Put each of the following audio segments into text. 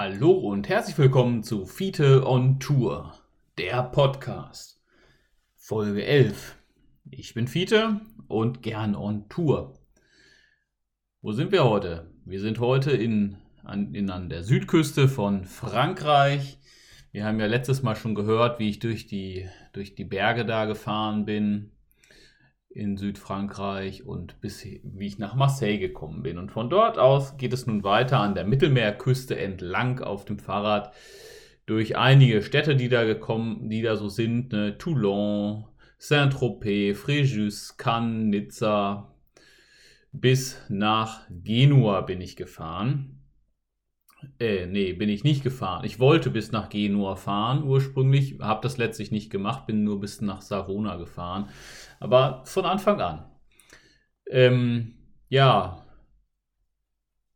Hallo und herzlich willkommen zu Fiete on Tour, der Podcast. Folge 11. Ich bin Fiete und gern on Tour. Wo sind wir heute? Wir sind heute in, an, in, an der Südküste von Frankreich. Wir haben ja letztes Mal schon gehört, wie ich durch die, durch die Berge da gefahren bin in Südfrankreich und bis wie ich nach Marseille gekommen bin. Und von dort aus geht es nun weiter an der Mittelmeerküste entlang auf dem Fahrrad durch einige Städte, die da gekommen, die da so sind, ne? Toulon, Saint-Tropez, Fréjus, Cannes, Nizza, bis nach Genua bin ich gefahren. Äh, nee, bin ich nicht gefahren. Ich wollte bis nach Genua fahren ursprünglich, habe das letztlich nicht gemacht, bin nur bis nach Savona gefahren. Aber von Anfang an. Ähm, ja,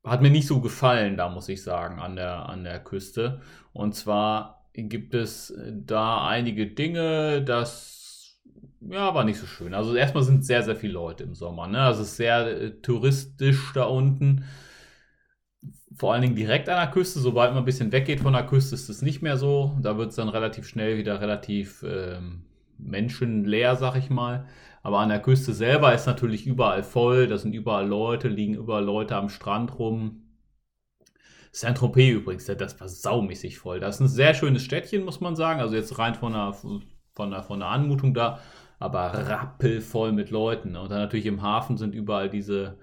hat mir nicht so gefallen, da muss ich sagen, an der, an der Küste. Und zwar gibt es da einige Dinge, das ja, war nicht so schön. Also erstmal sind sehr, sehr viele Leute im Sommer. Ne? Also es ist sehr äh, touristisch da unten vor allen Dingen direkt an der Küste. Sobald man ein bisschen weggeht von der Küste, ist es nicht mehr so. Da wird es dann relativ schnell wieder relativ ähm, menschenleer, sag ich mal. Aber an der Küste selber ist natürlich überall voll. Da sind überall Leute, liegen überall Leute am Strand rum. Saint-Tropez übrigens, das war saumäßig voll. Das ist ein sehr schönes Städtchen, muss man sagen. Also jetzt rein von der, von der, von der Anmutung da, aber rappelvoll mit Leuten. Und dann natürlich im Hafen sind überall diese,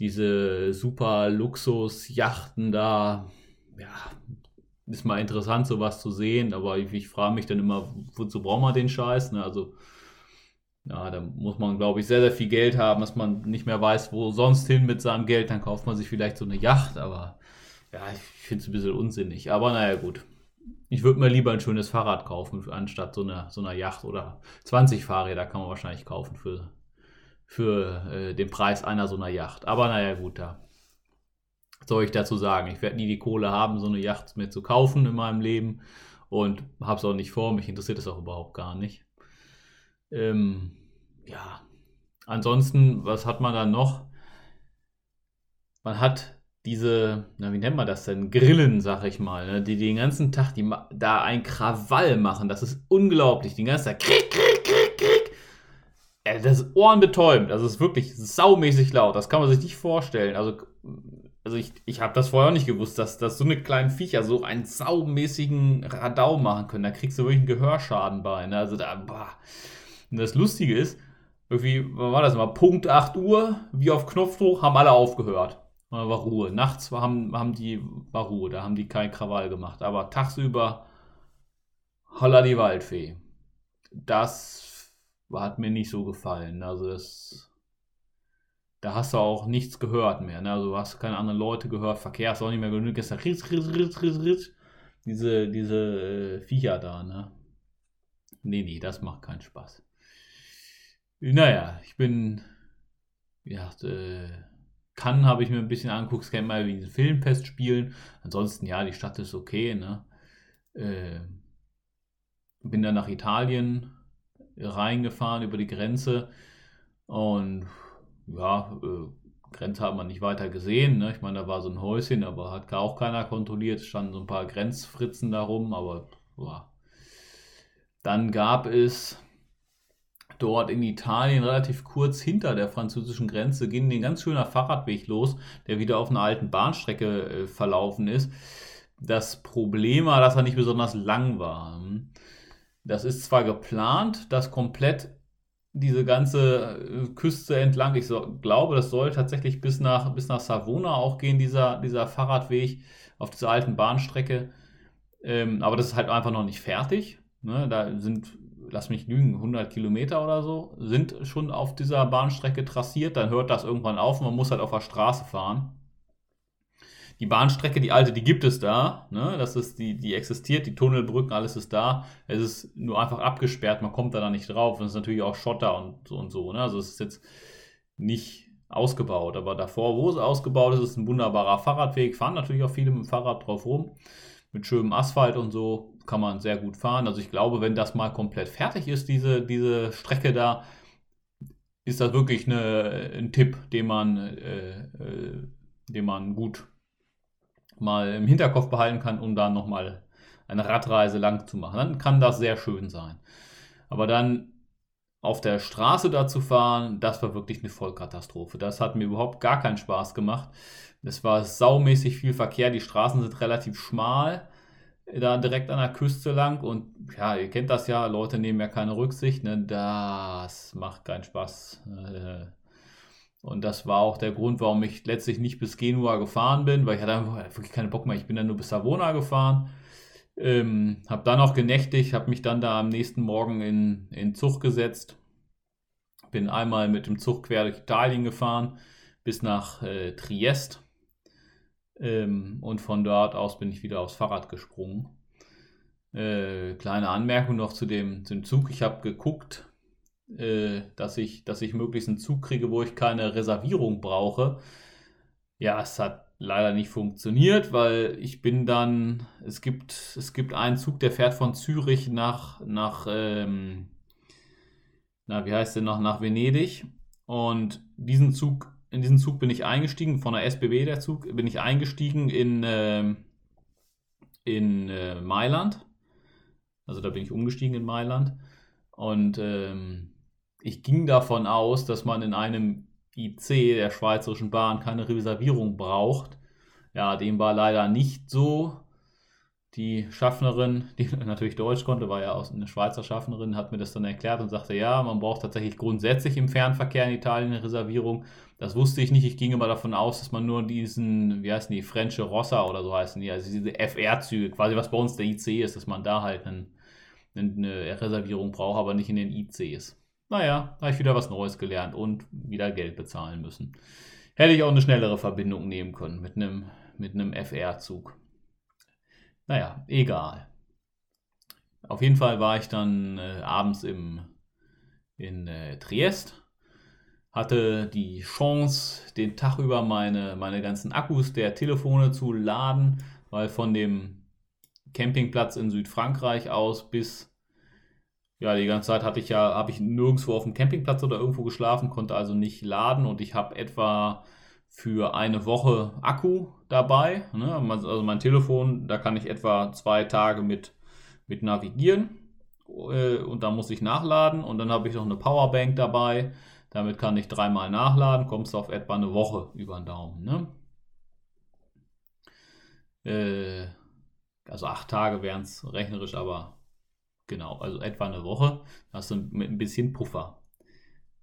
diese super Luxus-Yachten da. Ja, ist mal interessant, sowas zu sehen, aber ich, ich frage mich dann immer, wozu braucht man den Scheiß? Ne? Also, ja, da muss man, glaube ich, sehr, sehr viel Geld haben, dass man nicht mehr weiß, wo sonst hin mit seinem Geld. Dann kauft man sich vielleicht so eine Yacht, aber ja, ich finde es ein bisschen unsinnig. Aber naja, gut. Ich würde mir lieber ein schönes Fahrrad kaufen, anstatt so einer so eine Yacht oder 20 Fahrräder kann man wahrscheinlich kaufen für für äh, den Preis einer so einer Yacht. Aber naja, gut, da soll ich dazu sagen. Ich werde nie die Kohle haben, so eine Yacht mir zu kaufen in meinem Leben und habe es auch nicht vor. Mich interessiert es auch überhaupt gar nicht. Ähm, ja, ansonsten, was hat man dann noch? Man hat diese, na, wie nennt man das denn? Grillen, sag ich mal, ne? die den ganzen Tag die, da ein Krawall machen. Das ist unglaublich. Den ganzen Tag krieg, krieg. Das ist ohrenbetäubend. Das ist wirklich saumäßig laut. Das kann man sich nicht vorstellen. Also, also ich, ich habe das vorher auch nicht gewusst, dass, dass so eine kleinen Viecher so einen saumäßigen Radau machen können. Da kriegst du wirklich einen Gehörschaden bei. Ne? Also da, boah. Und das Lustige ist, irgendwie, wann war das immer? Punkt 8 Uhr, wie auf Knopfdruck, haben alle aufgehört. War Ruhe. Nachts haben, haben die, war Ruhe, da haben die kein Krawall gemacht. Aber tagsüber, holla die Waldfee. Das hat mir nicht so gefallen. Also das, da hast du auch nichts gehört mehr. Ne? Also du hast keine anderen Leute gehört, Verkehr ist auch nicht mehr genug. Da ritz, ritz, ritz, ritz, ritz. Diese, diese äh, Viecher da, ne? Nee, nee, das macht keinen Spaß. Naja, ich bin, ja, äh, kann habe ich mir ein bisschen angeguckt, es kennt mal wie diese Filmfest spielen. Ansonsten, ja, die Stadt ist okay, ne? Äh, bin dann nach Italien, reingefahren über die Grenze und ja, äh, Grenze hat man nicht weiter gesehen. Ne? Ich meine, da war so ein Häuschen, aber hat auch keiner kontrolliert. Es standen so ein paar Grenzfritzen da rum, aber ja. Dann gab es dort in Italien relativ kurz hinter der französischen Grenze ging ein ganz schöner Fahrradweg los, der wieder auf einer alten Bahnstrecke äh, verlaufen ist. Das Problem war, dass er nicht besonders lang war. Das ist zwar geplant, dass komplett diese ganze äh, Küste entlang, ich so, glaube, das soll tatsächlich bis nach, bis nach Savona auch gehen, dieser, dieser Fahrradweg auf dieser alten Bahnstrecke. Ähm, aber das ist halt einfach noch nicht fertig. Ne? Da sind, lass mich lügen, 100 Kilometer oder so, sind schon auf dieser Bahnstrecke trassiert. Dann hört das irgendwann auf und man muss halt auf der Straße fahren die Bahnstrecke, die alte, die gibt es da. Ne? Das ist, die, die existiert, die Tunnelbrücken, alles ist da. Es ist nur einfach abgesperrt, man kommt da dann nicht drauf. Und es ist natürlich auch Schotter und, und so. Ne? Also es ist jetzt nicht ausgebaut. Aber davor, wo es ausgebaut ist, ist ein wunderbarer Fahrradweg. Fahren natürlich auch viele mit dem Fahrrad drauf rum. Mit schönem Asphalt und so kann man sehr gut fahren. Also ich glaube, wenn das mal komplett fertig ist, diese, diese Strecke da, ist das wirklich eine, ein Tipp, den man, äh, äh, den man gut mal im Hinterkopf behalten kann, um da nochmal eine Radreise lang zu machen. Dann kann das sehr schön sein. Aber dann auf der Straße da zu fahren, das war wirklich eine Vollkatastrophe. Das hat mir überhaupt gar keinen Spaß gemacht. Es war saumäßig viel Verkehr. Die Straßen sind relativ schmal, da direkt an der Küste lang. Und ja, ihr kennt das ja, Leute nehmen ja keine Rücksicht. Ne? Das macht keinen Spaß. Und das war auch der Grund, warum ich letztlich nicht bis Genua gefahren bin, weil ich hatte einfach wirklich keine Bock mehr. Ich bin dann nur bis Savona gefahren. Ähm, habe dann auch genächtigt, habe mich dann da am nächsten Morgen in, in Zug gesetzt. Bin einmal mit dem Zug quer durch Italien gefahren bis nach äh, Triest. Ähm, und von dort aus bin ich wieder aufs Fahrrad gesprungen. Äh, kleine Anmerkung noch zu dem, zu dem Zug. Ich habe geguckt, äh, dass, ich, dass ich möglichst einen Zug kriege, wo ich keine Reservierung brauche. Ja, es hat leider nicht funktioniert, weil ich bin dann, es gibt, es gibt einen Zug, der fährt von Zürich nach, nach ähm, na, wie heißt der noch, nach Venedig. Und diesen Zug, in diesen Zug bin ich eingestiegen, von der SBB der Zug, bin ich eingestiegen in, äh, in äh, Mailand. Also da bin ich umgestiegen in Mailand. Und ähm, ich ging davon aus, dass man in einem IC der Schweizerischen Bahn keine Reservierung braucht. Ja, dem war leider nicht so. Die Schaffnerin, die natürlich Deutsch konnte, war ja auch eine Schweizer Schaffnerin, hat mir das dann erklärt und sagte, ja, man braucht tatsächlich grundsätzlich im Fernverkehr in Italien eine Reservierung. Das wusste ich nicht. Ich ging immer davon aus, dass man nur diesen, wie heißen die, Frenche Rossa oder so heißen die, also diese FR-Züge, quasi was bei uns der IC ist, dass man da halt einen, eine Reservierung braucht, aber nicht in den ICs. Naja, habe ich wieder was Neues gelernt und wieder Geld bezahlen müssen. Hätte ich auch eine schnellere Verbindung nehmen können mit einem, mit einem FR-Zug. Naja, egal. Auf jeden Fall war ich dann äh, abends im, in äh, Triest, hatte die Chance, den Tag über meine, meine ganzen Akkus der Telefone zu laden, weil von dem Campingplatz in Südfrankreich aus bis ja, die ganze Zeit hatte ich ja, habe ich nirgendwo auf dem Campingplatz oder irgendwo geschlafen, konnte also nicht laden und ich habe etwa für eine Woche Akku dabei. Ne? Also mein Telefon, da kann ich etwa zwei Tage mit, mit navigieren äh, und da muss ich nachladen und dann habe ich noch eine Powerbank dabei. Damit kann ich dreimal nachladen, kommst auf etwa eine Woche über den Daumen. Ne? Äh, also acht Tage wären es rechnerisch, aber Genau, also etwa eine Woche. Hast du mit ein bisschen Puffer.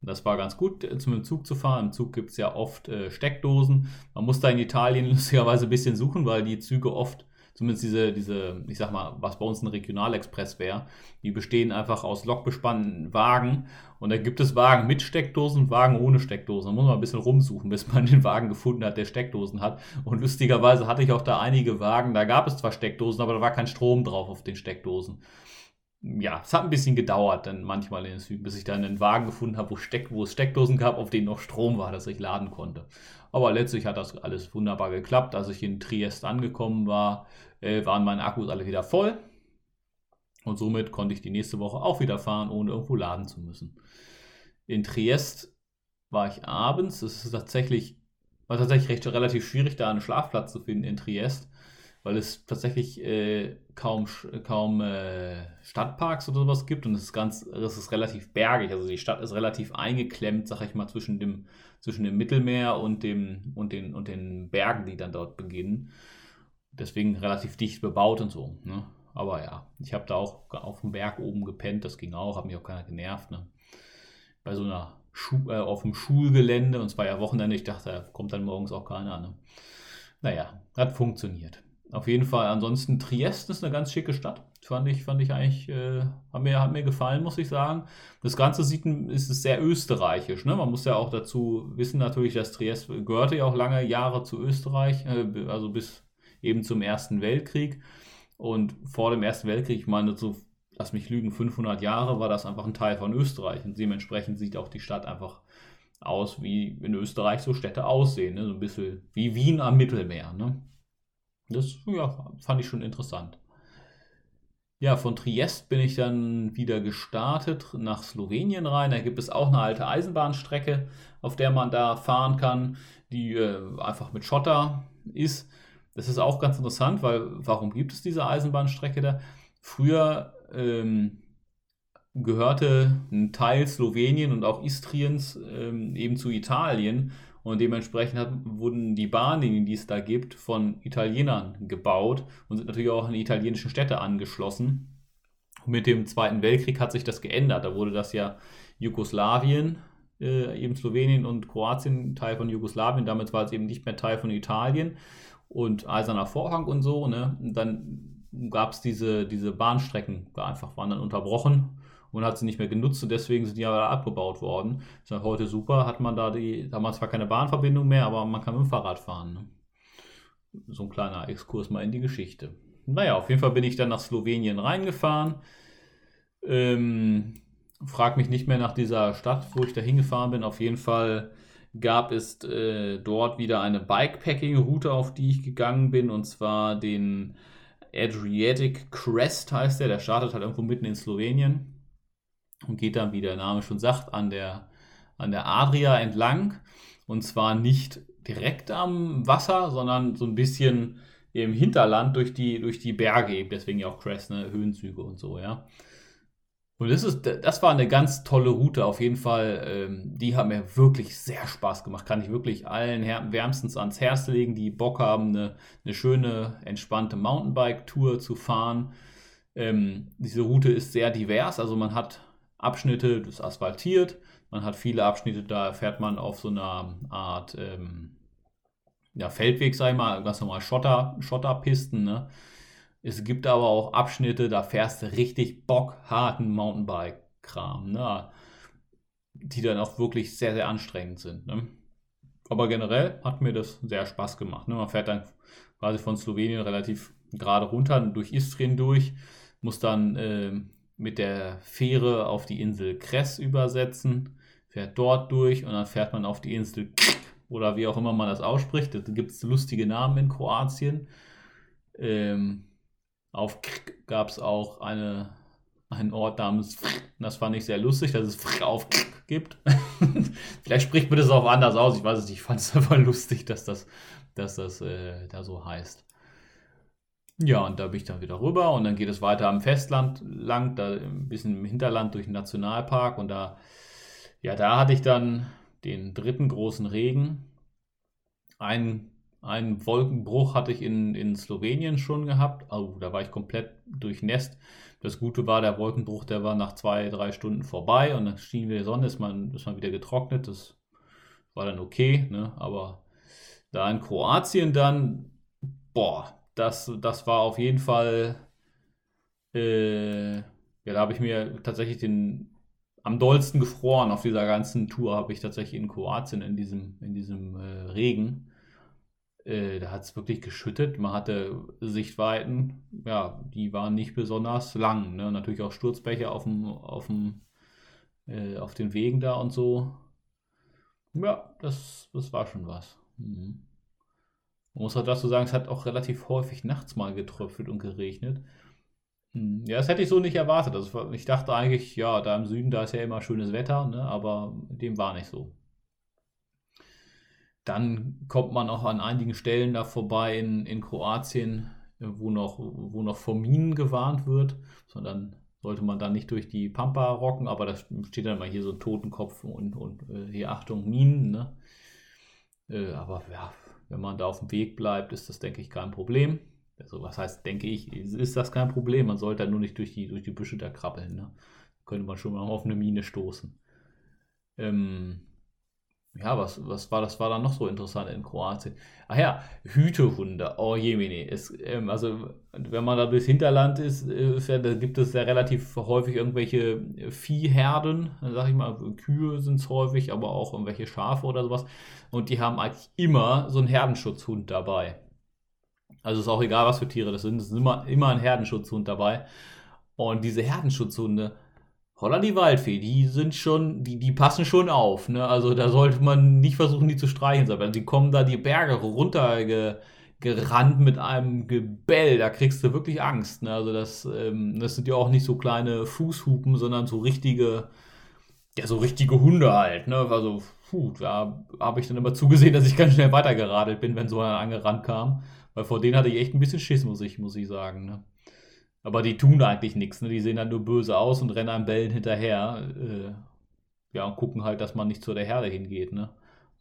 Das war ganz gut, äh, zum Zug zu fahren. Im Zug gibt es ja oft äh, Steckdosen. Man muss da in Italien lustigerweise ein bisschen suchen, weil die Züge oft, zumindest diese, diese, ich sag mal, was bei uns ein Regionalexpress wäre, die bestehen einfach aus lokbespannten Wagen. Und da gibt es Wagen mit Steckdosen Wagen ohne Steckdosen. Da muss man ein bisschen rumsuchen, bis man den Wagen gefunden hat, der Steckdosen hat. Und lustigerweise hatte ich auch da einige Wagen, da gab es zwar Steckdosen, aber da war kein Strom drauf auf den Steckdosen ja, es hat ein bisschen gedauert, dann manchmal in den Süden, bis ich dann einen Wagen gefunden habe, wo, Steck, wo es Steckdosen gab, auf denen noch Strom war, dass ich laden konnte. Aber letztlich hat das alles wunderbar geklappt. Als ich in Triest angekommen war, äh, waren meine Akkus alle wieder voll. Und somit konnte ich die nächste Woche auch wieder fahren, ohne irgendwo laden zu müssen. In Triest war ich abends. Es ist tatsächlich, war tatsächlich recht, relativ schwierig, da einen Schlafplatz zu finden in Triest weil es tatsächlich äh, kaum, kaum äh, Stadtparks oder sowas gibt und es ist ganz, es ist relativ bergig. Also die Stadt ist relativ eingeklemmt, sag ich mal, zwischen dem, zwischen dem Mittelmeer und, dem, und, den, und den Bergen, die dann dort beginnen. Deswegen relativ dicht bebaut und so. Ne? Aber ja, ich habe da auch auf dem Berg oben gepennt, das ging auch, hat mich auch keiner genervt. Ne? Bei so einer Schu äh, auf dem Schulgelände und es war ja Wochenende, ich dachte, da kommt dann morgens auch keiner. Ne? Naja, hat funktioniert. Auf jeden Fall, ansonsten Triest ist eine ganz schicke Stadt. Fand ich, fand ich eigentlich, äh, hat, mir, hat mir gefallen, muss ich sagen. Das Ganze sieht, ist sehr österreichisch. Ne? Man muss ja auch dazu wissen, natürlich, dass Triest gehörte ja auch lange Jahre zu Österreich, äh, also bis eben zum Ersten Weltkrieg. Und vor dem Ersten Weltkrieg, ich meine, so, lass mich lügen, 500 Jahre war das einfach ein Teil von Österreich. Und dementsprechend sieht auch die Stadt einfach aus, wie in Österreich so Städte aussehen. Ne? So ein bisschen wie Wien am Mittelmeer. Ne? Das ja, fand ich schon interessant. Ja, von Triest bin ich dann wieder gestartet nach Slowenien rein. Da gibt es auch eine alte Eisenbahnstrecke, auf der man da fahren kann, die äh, einfach mit Schotter ist. das ist auch ganz interessant, weil warum gibt es diese Eisenbahnstrecke da? Früher ähm, gehörte ein Teil Slowenien und auch Istriens ähm, eben zu Italien und dementsprechend hat, wurden die Bahnlinien, die es da gibt, von Italienern gebaut und sind natürlich auch an die italienischen Städte angeschlossen. Und mit dem Zweiten Weltkrieg hat sich das geändert. Da wurde das ja Jugoslawien, äh, eben Slowenien und Kroatien Teil von Jugoslawien. Damals war es eben nicht mehr Teil von Italien und Eiserner Vorhang und so. Ne? Und dann gab es diese, diese Bahnstrecken, einfach waren dann unterbrochen und hat sie nicht mehr genutzt und deswegen sind die aber abgebaut worden. Ist halt heute super, hat man da die, damals zwar keine Bahnverbindung mehr, aber man kann mit dem Fahrrad fahren. Ne? So ein kleiner Exkurs mal in die Geschichte. Naja, auf jeden Fall bin ich dann nach Slowenien reingefahren. Ähm, frag mich nicht mehr nach dieser Stadt, wo ich da hingefahren bin. Auf jeden Fall gab es äh, dort wieder eine Bikepacking-Route, auf die ich gegangen bin, und zwar den Adriatic Crest heißt der. Der startet halt irgendwo mitten in Slowenien und geht dann, wie der Name schon sagt, an der, an der Adria entlang. Und zwar nicht direkt am Wasser, sondern so ein bisschen im Hinterland durch die, durch die Berge, deswegen ja auch Crest, ne? Höhenzüge und so, ja. Und das, ist, das war eine ganz tolle Route auf jeden Fall. Ähm, die hat mir wirklich sehr Spaß gemacht. Kann ich wirklich allen wärmstens ans Herz legen, die Bock haben, eine, eine schöne, entspannte Mountainbike-Tour zu fahren. Ähm, diese Route ist sehr divers. Also man hat Abschnitte, das ist asphaltiert. Man hat viele Abschnitte, da fährt man auf so einer Art ähm, ja, Feldweg, sag ich mal, ganz normal Schotter, Schotterpisten. Ne? Es gibt aber auch Abschnitte, da fährst du richtig bockharten Mountainbike-Kram, ne? die dann auch wirklich sehr, sehr anstrengend sind. Ne? Aber generell hat mir das sehr Spaß gemacht. Ne? Man fährt dann quasi von Slowenien relativ gerade runter durch Istrien durch, muss dann äh, mit der Fähre auf die Insel Kres übersetzen, fährt dort durch und dann fährt man auf die Insel oder wie auch immer man das ausspricht. Da gibt es lustige Namen in Kroatien. Ähm, auf gab es auch eine, einen Ort namens Das fand ich sehr lustig, dass es auf gibt. Vielleicht spricht man das auch anders aus. Ich weiß es nicht. Ich fand es einfach lustig, dass das, dass das äh, da so heißt. Ja, und da bin ich dann wieder rüber und dann geht es weiter am Festland lang, da ein bisschen im Hinterland durch den Nationalpark und da, ja, da hatte ich dann den dritten großen Regen. Ein einen Wolkenbruch hatte ich in, in Slowenien schon gehabt. Oh, da war ich komplett durchnässt. Das Gute war, der Wolkenbruch, der war nach zwei, drei Stunden vorbei und dann schien wieder die Sonne, ist man, ist man wieder getrocknet. Das war dann okay, ne? aber da in Kroatien dann, boah, das, das war auf jeden Fall, äh, ja, da habe ich mir tatsächlich den am dollsten gefroren auf dieser ganzen Tour, habe ich tatsächlich in Kroatien in diesem, in diesem äh, Regen. Äh, da hat es wirklich geschüttet. Man hatte Sichtweiten, ja, die waren nicht besonders lang. Ne? Natürlich auch Sturzbäche auf, dem, auf, dem, äh, auf den Wegen da und so. Ja, das, das war schon was. Mhm. Man muss auch dazu sagen, es hat auch relativ häufig nachts mal getröpfelt und geregnet. Mhm. Ja, das hätte ich so nicht erwartet. Also ich dachte eigentlich, ja, da im Süden, da ist ja immer schönes Wetter, ne? aber dem war nicht so. Dann kommt man auch an einigen Stellen da vorbei in, in Kroatien, wo noch, wo noch vor Minen gewarnt wird, sondern sollte man dann nicht durch die Pampa rocken, aber da steht dann mal hier so ein Totenkopf und, und äh, hier Achtung, Minen. Ne? Äh, aber ja, wenn man da auf dem Weg bleibt, ist das, denke ich, kein Problem. Also, was heißt, denke ich, ist das kein Problem. Man sollte nur nicht durch die, durch die Büsche da krabbeln. Ne? Könnte man schon mal auf eine Mine stoßen. Ähm, ja, was, was war das war dann noch so interessant in Kroatien? Ach ja, Hütehunde. Oh je, Mene. Es, ähm, also, wenn man da durchs Hinterland ist, ist ja, da gibt es ja relativ häufig irgendwelche Viehherden, sag ich mal, Kühe sind es häufig, aber auch irgendwelche Schafe oder sowas. Und die haben eigentlich immer so einen Herdenschutzhund dabei. Also ist auch egal, was für Tiere das sind, es ist immer, immer ein Herdenschutzhund dabei. Und diese Herdenschutzhunde, Holla die Waldfee, die sind schon, die, die passen schon auf. Ne? Also da sollte man nicht versuchen, die zu streichen, sondern die kommen da die Berge runtergerannt mit einem Gebell. Da kriegst du wirklich Angst. Ne? Also das, ähm, das sind ja auch nicht so kleine Fußhupen, sondern so richtige, ja, so richtige Hunde halt. Ne? Also, puh, da habe ich dann immer zugesehen, dass ich ganz schnell weitergeradelt bin, wenn so einer angerannt kam. Weil vor denen hatte ich echt ein bisschen Schiss, muss ich, muss ich sagen. Ne? Aber die tun eigentlich nichts. Ne? Die sehen halt nur böse aus und rennen einem Bällen hinterher. Äh, ja, und gucken halt, dass man nicht zu der Herde hingeht. Ne?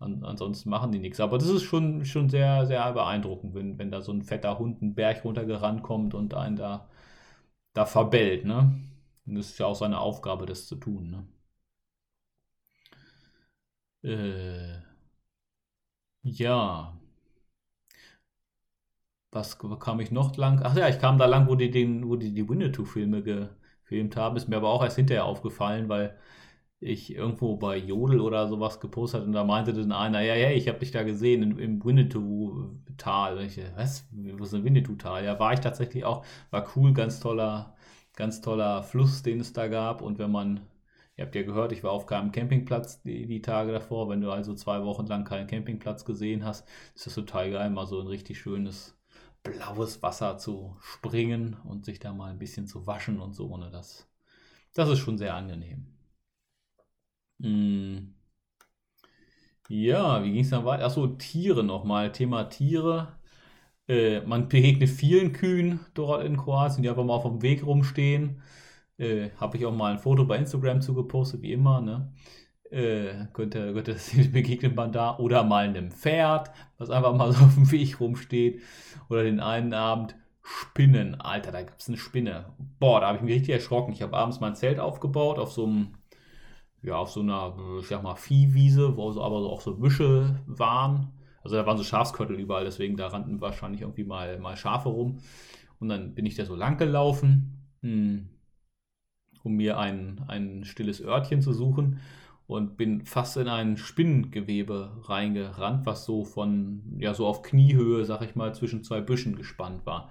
An, ansonsten machen die nichts. Aber das ist schon, schon sehr, sehr beeindruckend, wenn, wenn da so ein fetter Hund einen Berg runtergerannt kommt und einen da, da verbellt. Ne? Und das ist ja auch seine Aufgabe, das zu tun. Ne? Äh, ja. Was kam ich noch lang? Ach ja, ich kam da lang, wo die, den, wo die, die Winnetou-Filme gefilmt haben. Ist mir aber auch erst hinterher aufgefallen, weil ich irgendwo bei Jodel oder sowas gepostet und da meinte dann einer, ja, ja, ich habe dich da gesehen im, im Winnetou-Tal. Was? Wo ist ein Winnetou-Tal? Ja, war ich tatsächlich auch. War cool, ganz toller, ganz toller Fluss, den es da gab. Und wenn man Ihr habt ja gehört, ich war auf keinem Campingplatz die, die, Tage davor. Wenn du also zwei Wochen lang keinen Campingplatz gesehen hast, ist das total geil, mal so ein richtig schönes blaues Wasser zu springen und sich da mal ein bisschen zu waschen und so. Ne? Das, das ist schon sehr angenehm. Hm. Ja, wie ging es dann weiter? Achso, Tiere nochmal. Thema Tiere. Äh, man begegnet vielen Kühen dort in Kroatien, die einfach mal auf dem Weg rumstehen. Äh, Habe ich auch mal ein Foto bei Instagram zugepostet, wie immer. Ne? Äh, könnte, könnte begegnet man da. Oder mal einem Pferd, was einfach mal so auf dem Weg rumsteht. Oder den einen Abend Spinnen. Alter, da gab es eine Spinne. Boah, da habe ich mich richtig erschrocken. Ich habe abends mein Zelt aufgebaut auf so einem, ja, auf so einer, ich sag mal, Viehwiese, wo so, aber so auch so Büsche waren. Also da waren so Schafsköttel überall, deswegen da rannten wahrscheinlich irgendwie mal, mal Schafe rum. Und dann bin ich da so lang gelaufen. Hm um mir ein, ein stilles Örtchen zu suchen und bin fast in ein Spinnengewebe reingerannt, was so von, ja, so auf Kniehöhe, sag ich mal, zwischen zwei Büschen gespannt war.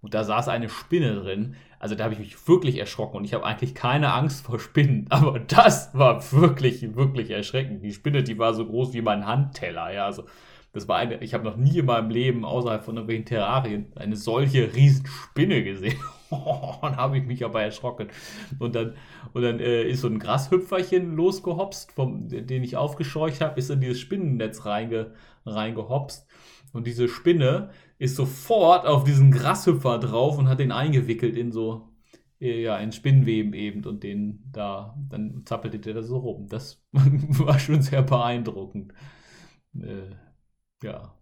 Und da saß eine Spinne drin. Also da habe ich mich wirklich erschrocken und ich habe eigentlich keine Angst vor Spinnen. Aber das war wirklich, wirklich erschreckend. Die Spinne, die war so groß wie mein Handteller. Ja, also das war eine, ich habe noch nie in meinem Leben außerhalb von irgendwelchen Terrarien eine solche Riesenspinne gesehen. dann habe ich mich aber erschrocken. Und dann, und dann äh, ist so ein Grashüpferchen losgehopst, vom, den ich aufgescheucht habe, ist in dieses Spinnennetz reinge, reingehopst. Und diese Spinne ist sofort auf diesen Grashüpfer drauf und hat den eingewickelt in so, äh, ja, in Spinnweben eben und den da, dann zappelte der da so rum. Das war schon sehr beeindruckend. Äh, ja,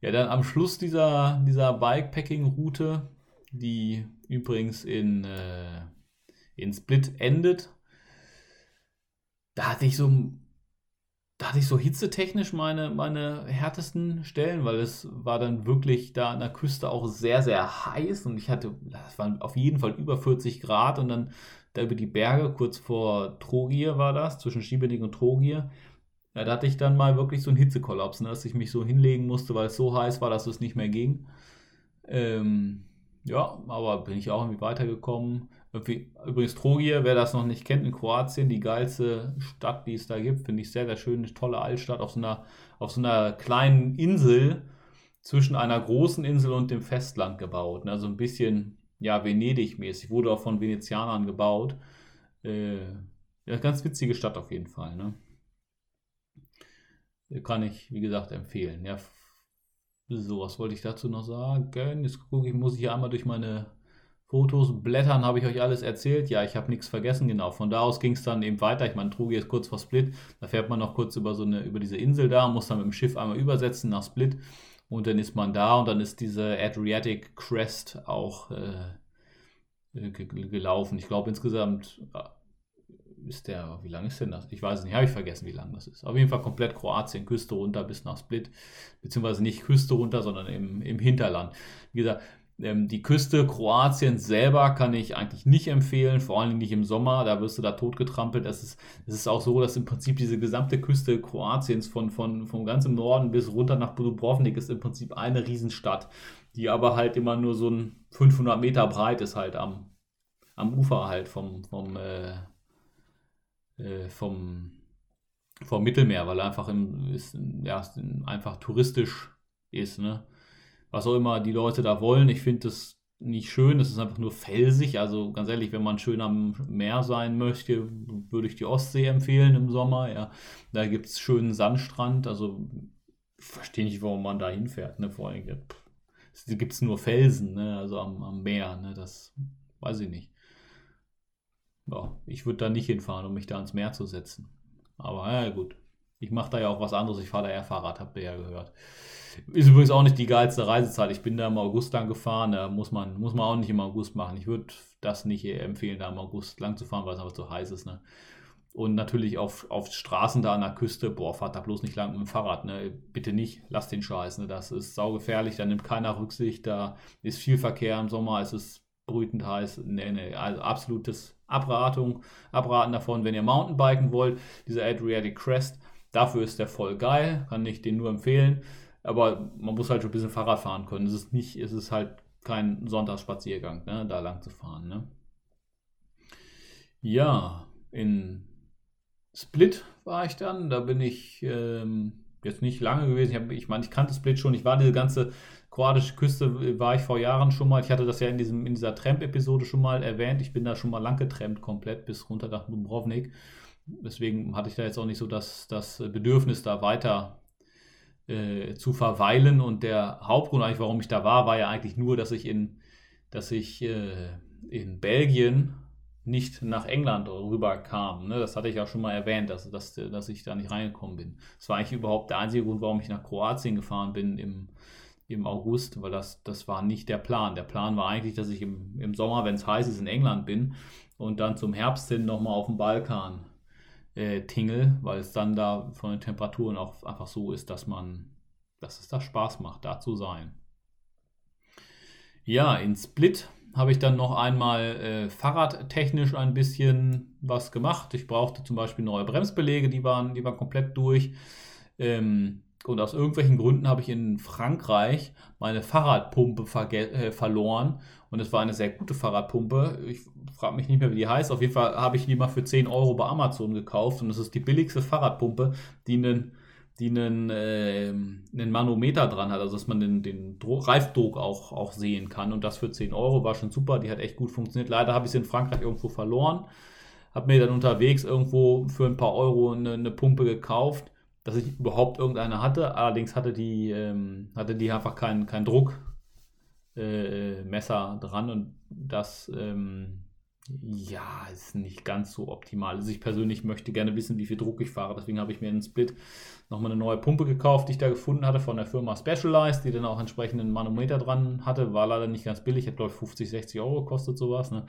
ja, dann am Schluss dieser, dieser Bikepacking-Route, die übrigens in, äh, in Split endet, da hatte ich so, da hatte ich so hitzetechnisch meine, meine härtesten Stellen, weil es war dann wirklich da an der Küste auch sehr, sehr heiß und ich hatte, das waren auf jeden Fall über 40 Grad und dann da über die Berge, kurz vor Trogir war das, zwischen Schiebening und Trogir, ja, da hatte ich dann mal wirklich so einen Hitzekollaps, ne, dass ich mich so hinlegen musste, weil es so heiß war, dass es nicht mehr ging. Ähm, ja, aber bin ich auch irgendwie weitergekommen. Irgendwie, übrigens, Trogir, wer das noch nicht kennt, in Kroatien, die geilste Stadt, die es da gibt, finde ich sehr, sehr schön. Eine tolle Altstadt auf so einer, auf so einer kleinen Insel zwischen einer großen Insel und dem Festland gebaut. Also ein bisschen, ja, Venedig-mäßig. Wurde auch von Venezianern gebaut. Äh, ja, ganz witzige Stadt auf jeden Fall. Ne? Kann ich, wie gesagt, empfehlen. Ja, so, was wollte ich dazu noch sagen? Jetzt gucke ich, muss ich hier einmal durch meine Fotos blättern, habe ich euch alles erzählt. Ja, ich habe nichts vergessen, genau. Von da aus ging es dann eben weiter. Ich meine, Trugi ist kurz vor Split. Da fährt man noch kurz über so eine, über diese Insel da, muss dann mit dem Schiff einmal übersetzen nach Split. Und dann ist man da und dann ist diese Adriatic Crest auch äh, gelaufen. Ich glaube insgesamt ist der, wie lang ist denn das? Ich weiß es nicht, habe ich vergessen, wie lang das ist. Auf jeden Fall komplett Kroatien, Küste runter bis nach Split, beziehungsweise nicht Küste runter, sondern im, im Hinterland. Wie gesagt, ähm, die Küste Kroatiens selber kann ich eigentlich nicht empfehlen, vor allem nicht im Sommer, da wirst du da totgetrampelt. Es ist, es ist auch so, dass im Prinzip diese gesamte Küste Kroatiens von, von, vom ganzen Norden bis runter nach Dubrovnik ist im Prinzip eine Riesenstadt, die aber halt immer nur so ein 500 Meter breit ist halt am, am Ufer halt vom, vom, äh, äh, vom, vom Mittelmeer, weil er einfach im, ist, ja, einfach touristisch ist. Ne? Was auch immer die Leute da wollen, ich finde das nicht schön, es ist einfach nur felsig. Also ganz ehrlich, wenn man schön am Meer sein möchte, würde ich die Ostsee empfehlen im Sommer. Ja. Da gibt es schönen Sandstrand, also verstehe nicht, warum man da hinfährt. Ne? Vor allem gibt es nur Felsen, ne? also am, am Meer. Ne? Das weiß ich nicht. Ja, ich würde da nicht hinfahren, um mich da ans Meer zu setzen. Aber ja, gut. Ich mache da ja auch was anderes. Ich fahre da eher Fahrrad, habt ihr ja gehört. Ist übrigens auch nicht die geilste Reisezeit. Ich bin da im August lang gefahren. Da muss man, muss man auch nicht im August machen. Ich würde das nicht empfehlen, da im August lang zu fahren, weil es einfach zu heiß ist. Ne? Und natürlich auf, auf Straßen da an der Küste, boah, fahrt da bloß nicht lang mit dem Fahrrad, ne? Bitte nicht, lasst den Scheiß, ne? Das ist saugefährlich, da nimmt keiner Rücksicht, da ist viel Verkehr im Sommer, es ist brütend heiß, ne, ne, also absolutes Abratung, Abraten davon, wenn ihr Mountainbiken wollt, dieser Adriatic Crest, dafür ist der voll geil, kann ich den nur empfehlen, aber man muss halt schon ein bisschen Fahrrad fahren können, es ist nicht, es ist halt kein Sonntagsspaziergang, ne? Da lang zu fahren, ne? Ja, in Split war ich dann. Da bin ich ähm, jetzt nicht lange gewesen. Ich, hab, ich meine, ich kannte Split schon. Ich war diese ganze kroatische Küste, war ich vor Jahren schon mal. Ich hatte das ja in, diesem, in dieser Tramp-Episode schon mal erwähnt. Ich bin da schon mal lang getrampt, komplett bis runter nach Dubrovnik. Deswegen hatte ich da jetzt auch nicht so das, das Bedürfnis, da weiter äh, zu verweilen. Und der Hauptgrund eigentlich, warum ich da war, war ja eigentlich nur, dass ich in, dass ich äh, in Belgien nicht nach England rüber kam. Ne? Das hatte ich ja schon mal erwähnt, dass, dass, dass ich da nicht reingekommen bin. Das war eigentlich überhaupt der einzige Grund, warum ich nach Kroatien gefahren bin im, im August, weil das, das war nicht der Plan. Der Plan war eigentlich, dass ich im, im Sommer, wenn es heiß ist, in England bin und dann zum Herbst hin nochmal auf dem Balkan äh, tingle, weil es dann da von den Temperaturen auch einfach so ist, dass man, dass es da Spaß macht, da zu sein. Ja, in Split habe ich dann noch einmal äh, fahrradtechnisch ein bisschen was gemacht. Ich brauchte zum Beispiel neue Bremsbeläge, die waren, die waren komplett durch. Ähm, und aus irgendwelchen Gründen habe ich in Frankreich meine Fahrradpumpe äh, verloren. Und es war eine sehr gute Fahrradpumpe. Ich frage mich nicht mehr, wie die heißt. Auf jeden Fall habe ich die mal für 10 Euro bei Amazon gekauft. Und es ist die billigste Fahrradpumpe, die einen die einen, äh, einen Manometer dran hat, also dass man den, den Reifdruck auch, auch sehen kann. Und das für 10 Euro war schon super, die hat echt gut funktioniert. Leider habe ich sie in Frankreich irgendwo verloren. Habe mir dann unterwegs irgendwo für ein paar Euro eine, eine, Pumpe gekauft, dass ich überhaupt irgendeine hatte. Allerdings hatte die, ähm, hatte die einfach keinen kein Druckmesser äh, dran und das ähm, ja, ist nicht ganz so optimal. Also ich persönlich möchte gerne wissen, wie viel Druck ich fahre. Deswegen habe ich mir einen Split nochmal eine neue Pumpe gekauft, die ich da gefunden hatte von der Firma Specialized, die dann auch entsprechenden Manometer dran hatte. War leider nicht ganz billig, hat glaube ich 50, 60 Euro gekostet sowas. Ne?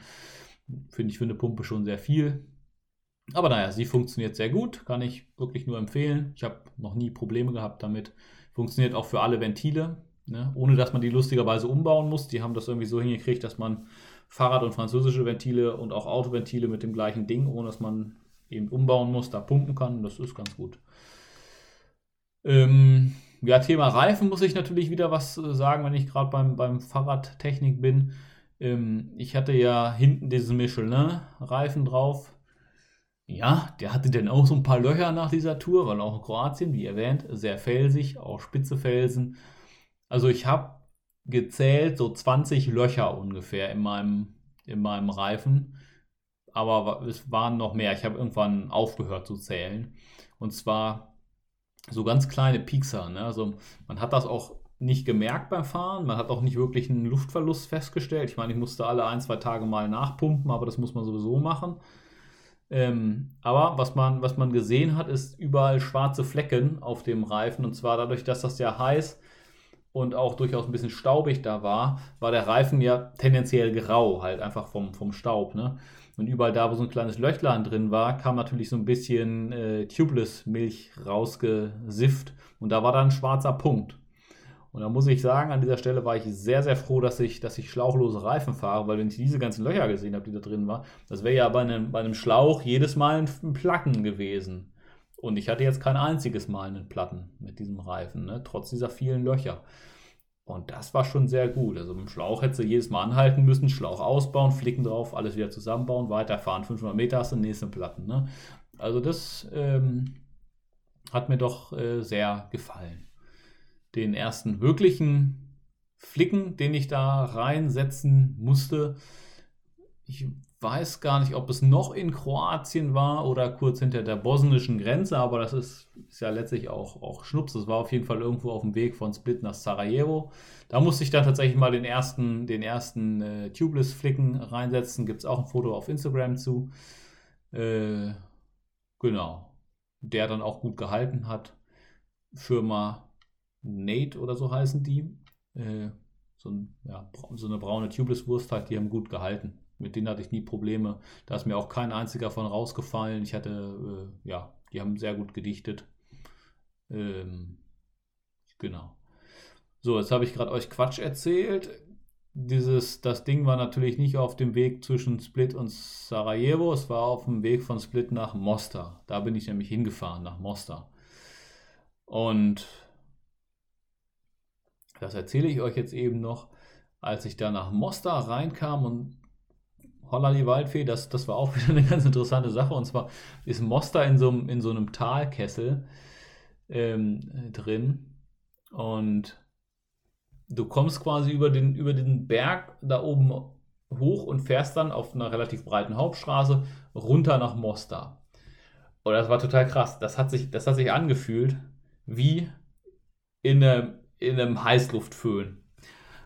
Finde ich für eine Pumpe schon sehr viel. Aber naja, sie funktioniert sehr gut, kann ich wirklich nur empfehlen. Ich habe noch nie Probleme gehabt damit. Funktioniert auch für alle Ventile, ne? ohne dass man die lustigerweise umbauen muss. Die haben das irgendwie so hingekriegt, dass man Fahrrad- und französische Ventile und auch Autoventile mit dem gleichen Ding, ohne dass man eben umbauen muss, da pumpen kann. Das ist ganz gut. Ähm, ja, Thema Reifen muss ich natürlich wieder was äh, sagen, wenn ich gerade beim, beim Fahrradtechnik bin. Ähm, ich hatte ja hinten diesen Michelin-Reifen drauf. Ja, der hatte dann auch so ein paar Löcher nach dieser Tour, weil auch in Kroatien, wie erwähnt, sehr felsig, auch spitze Felsen. Also ich habe gezählt, so 20 Löcher ungefähr in meinem, in meinem Reifen. Aber es waren noch mehr. Ich habe irgendwann aufgehört zu zählen. Und zwar so ganz kleine Piekser. Ne? Also man hat das auch nicht gemerkt beim Fahren. Man hat auch nicht wirklich einen Luftverlust festgestellt. Ich meine, ich musste alle ein, zwei Tage mal nachpumpen, aber das muss man sowieso machen. Ähm, aber was man, was man gesehen hat, ist überall schwarze Flecken auf dem Reifen. Und zwar dadurch, dass das ja heiß und auch durchaus ein bisschen staubig da war, war der Reifen ja tendenziell grau, halt einfach vom, vom Staub. Ne? Und überall da, wo so ein kleines Löchlein drin war, kam natürlich so ein bisschen äh, Tubeless-Milch rausgesifft und da war dann ein schwarzer Punkt. Und da muss ich sagen, an dieser Stelle war ich sehr, sehr froh, dass ich, dass ich schlauchlose Reifen fahre, weil wenn ich diese ganzen Löcher gesehen habe, die da drin waren, das wäre ja bei einem, bei einem Schlauch jedes Mal ein Placken gewesen. Und ich hatte jetzt kein einziges Mal einen Platten mit diesem Reifen, ne? trotz dieser vielen Löcher. Und das war schon sehr gut. Also mit dem Schlauch hättest du jedes Mal anhalten müssen, Schlauch ausbauen, Flicken drauf, alles wieder zusammenbauen, weiterfahren. 500 Meter hast du den nächsten Platten. Ne? Also das ähm, hat mir doch äh, sehr gefallen. Den ersten wirklichen Flicken, den ich da reinsetzen musste, ich weiß gar nicht, ob es noch in Kroatien war oder kurz hinter der bosnischen Grenze, aber das ist, ist ja letztlich auch, auch Schnups. Das war auf jeden Fall irgendwo auf dem Weg von Split nach Sarajevo. Da musste ich dann tatsächlich mal den ersten, den ersten äh, Tubeless-Flicken reinsetzen. Gibt es auch ein Foto auf Instagram zu. Äh, genau. Der dann auch gut gehalten hat. Firma Nate oder so heißen die. Äh, so, ein, ja, so eine braune Tubeless-Wurst halt, die haben gut gehalten. Mit denen hatte ich nie Probleme. Da ist mir auch kein einziger von rausgefallen. Ich hatte, äh, ja, die haben sehr gut gedichtet. Ähm, genau. So, jetzt habe ich gerade euch Quatsch erzählt. Dieses, das Ding war natürlich nicht auf dem Weg zwischen Split und Sarajevo, es war auf dem Weg von Split nach Mostar. Da bin ich nämlich hingefahren, nach Mostar. Und das erzähle ich euch jetzt eben noch, als ich da nach Mostar reinkam und Holla die Waldfee, das, das war auch wieder eine ganz interessante Sache. Und zwar ist Mostar in so, in so einem Talkessel ähm, drin. Und du kommst quasi über den, über den Berg da oben hoch und fährst dann auf einer relativ breiten Hauptstraße runter nach Mostar. Und das war total krass. Das hat sich, das hat sich angefühlt wie in einem, in einem Heißluftföhn.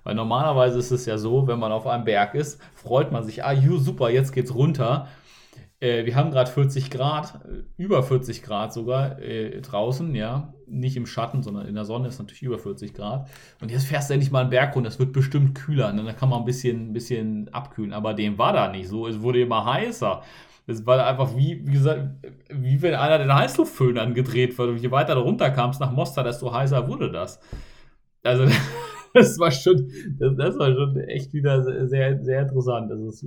Weil normalerweise ist es ja so, wenn man auf einem Berg ist, freut man sich, ah, ju, super, jetzt geht's runter. Äh, wir haben gerade 40 Grad, äh, über 40 Grad sogar äh, draußen, ja. Nicht im Schatten, sondern in der Sonne ist natürlich über 40 Grad. Und jetzt fährst du endlich mal einen Berg runter, das wird bestimmt kühler. Ne? Dann kann man ein bisschen, ein bisschen abkühlen. Aber dem war da nicht so. Es wurde immer heißer. Es war einfach wie, wie gesagt, wie wenn einer den Heißluftföhn angedreht wird. Und je weiter du runterkamst nach Mostar, desto heißer wurde das. Also das war schon, das, das, war schon echt wieder sehr, sehr interessant. Das ist,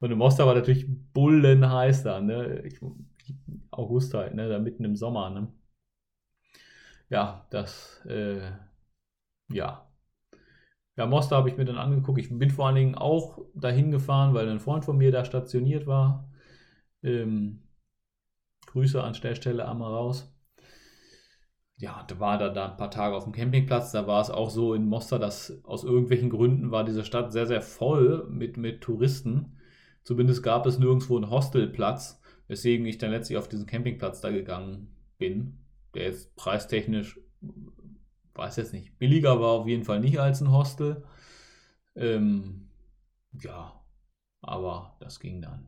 und im Mostar war natürlich bullenheiß da, ne? Ich, August halt, ne? Da mitten im Sommer, ne? Ja, das, äh, ja. Ja, Mostar habe ich mir dann angeguckt. Ich bin vor allen Dingen auch dahin gefahren, weil ein Freund von mir da stationiert war. Ähm, Grüße an der Stelle einmal raus ja, da war da, da ein paar Tage auf dem Campingplatz. Da war es auch so in Mostar, dass aus irgendwelchen Gründen war diese Stadt sehr, sehr voll mit, mit Touristen. Zumindest gab es nirgendwo einen Hostelplatz, weswegen ich dann letztlich auf diesen Campingplatz da gegangen bin. Der ist preistechnisch, weiß jetzt nicht, billiger war auf jeden Fall nicht als ein Hostel. Ähm, ja, aber das ging dann.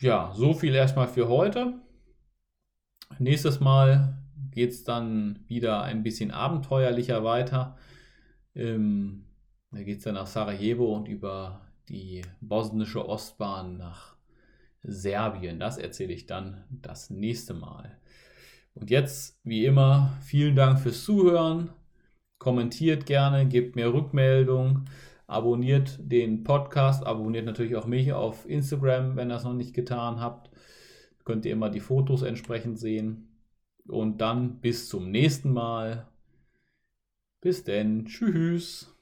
Ja, so viel erstmal für heute. Nächstes Mal geht es dann wieder ein bisschen abenteuerlicher weiter. Ähm, da geht es dann nach Sarajevo und über die bosnische Ostbahn nach Serbien. Das erzähle ich dann das nächste Mal. Und jetzt, wie immer, vielen Dank fürs Zuhören. Kommentiert gerne, gebt mir Rückmeldung, abonniert den Podcast, abonniert natürlich auch mich auf Instagram, wenn ihr das noch nicht getan habt könnt ihr immer die Fotos entsprechend sehen. Und dann bis zum nächsten Mal. Bis denn. Tschüss.